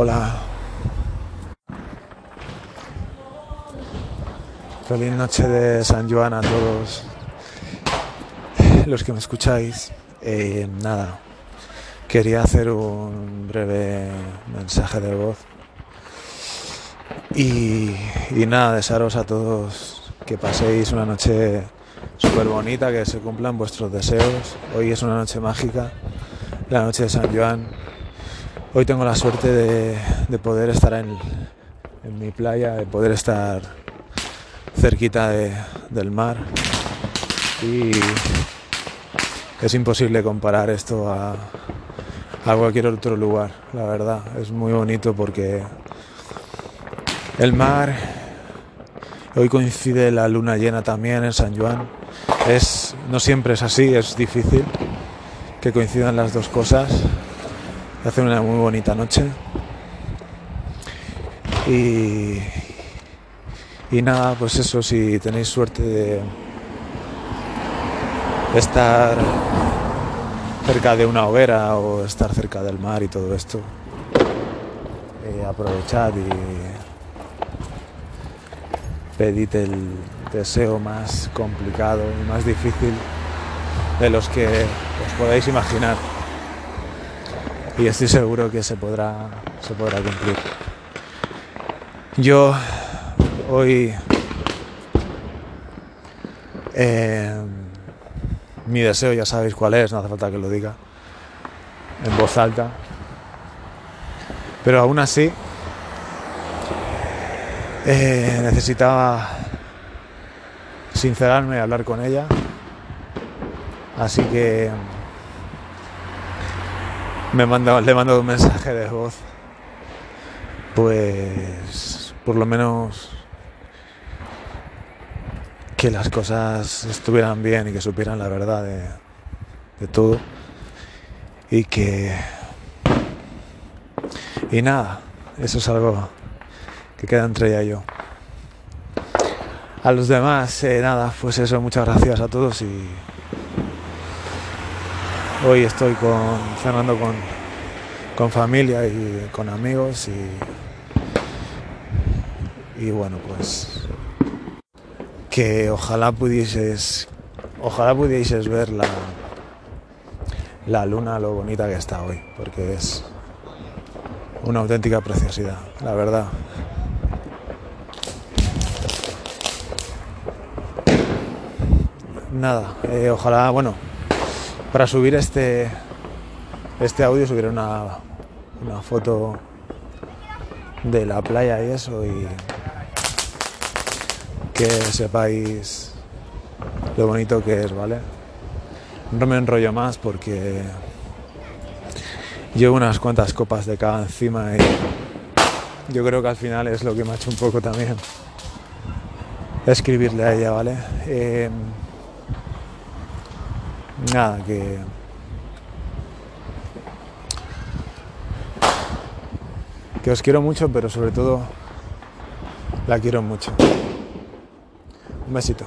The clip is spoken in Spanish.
Hola. Feliz noche de San Juan a todos los que me escucháis. Eh, nada, quería hacer un breve mensaje de voz. Y, y nada, desearos a todos que paséis una noche súper bonita, que se cumplan vuestros deseos. Hoy es una noche mágica, la noche de San Juan. Hoy tengo la suerte de, de poder estar en, mi playa, de poder estar cerquita de, del mar. Y es imposible comparar esto a, a cualquier otro lugar, la verdad. Es muy bonito porque el mar, hoy coincide la luna llena también en San Juan. Es, no siempre es así, es difícil que coincidan las dos cosas. Hace una muy bonita noche. Y, y nada, pues eso, si tenéis suerte de estar cerca de una hoguera o estar cerca del mar y todo esto, eh, aprovechad y pedid el deseo más complicado y más difícil de los que os podáis imaginar. Y estoy seguro que se podrá, se podrá cumplir. Yo hoy eh, mi deseo ya sabéis cuál es, no hace falta que lo diga en voz alta. Pero aún así eh, necesitaba sincerarme y hablar con ella. Así que me manda, le mando un mensaje de voz. Pues por lo menos que las cosas estuvieran bien y que supieran la verdad de, de todo. Y que... Y nada, eso es algo que queda entre ella y yo. A los demás, eh, nada, pues eso, muchas gracias a todos y hoy estoy con, cenando con, con familia y con amigos y, y bueno, pues que ojalá pudieses, ojalá pudieses ver la, la luna, lo bonita que está hoy, porque es una auténtica preciosidad, la verdad. Nada, eh, ojalá, bueno, para subir este, este audio subir una, una foto de la playa y eso y que sepáis lo bonito que es, ¿vale? No me enrollo más porque llevo unas cuantas copas de cava encima y yo creo que al final es lo que me ha hecho un poco también escribirle a ella, ¿vale? Eh, nada, que... Que os quiero mucho, pero sobre todo la quiero mucho. Un besito.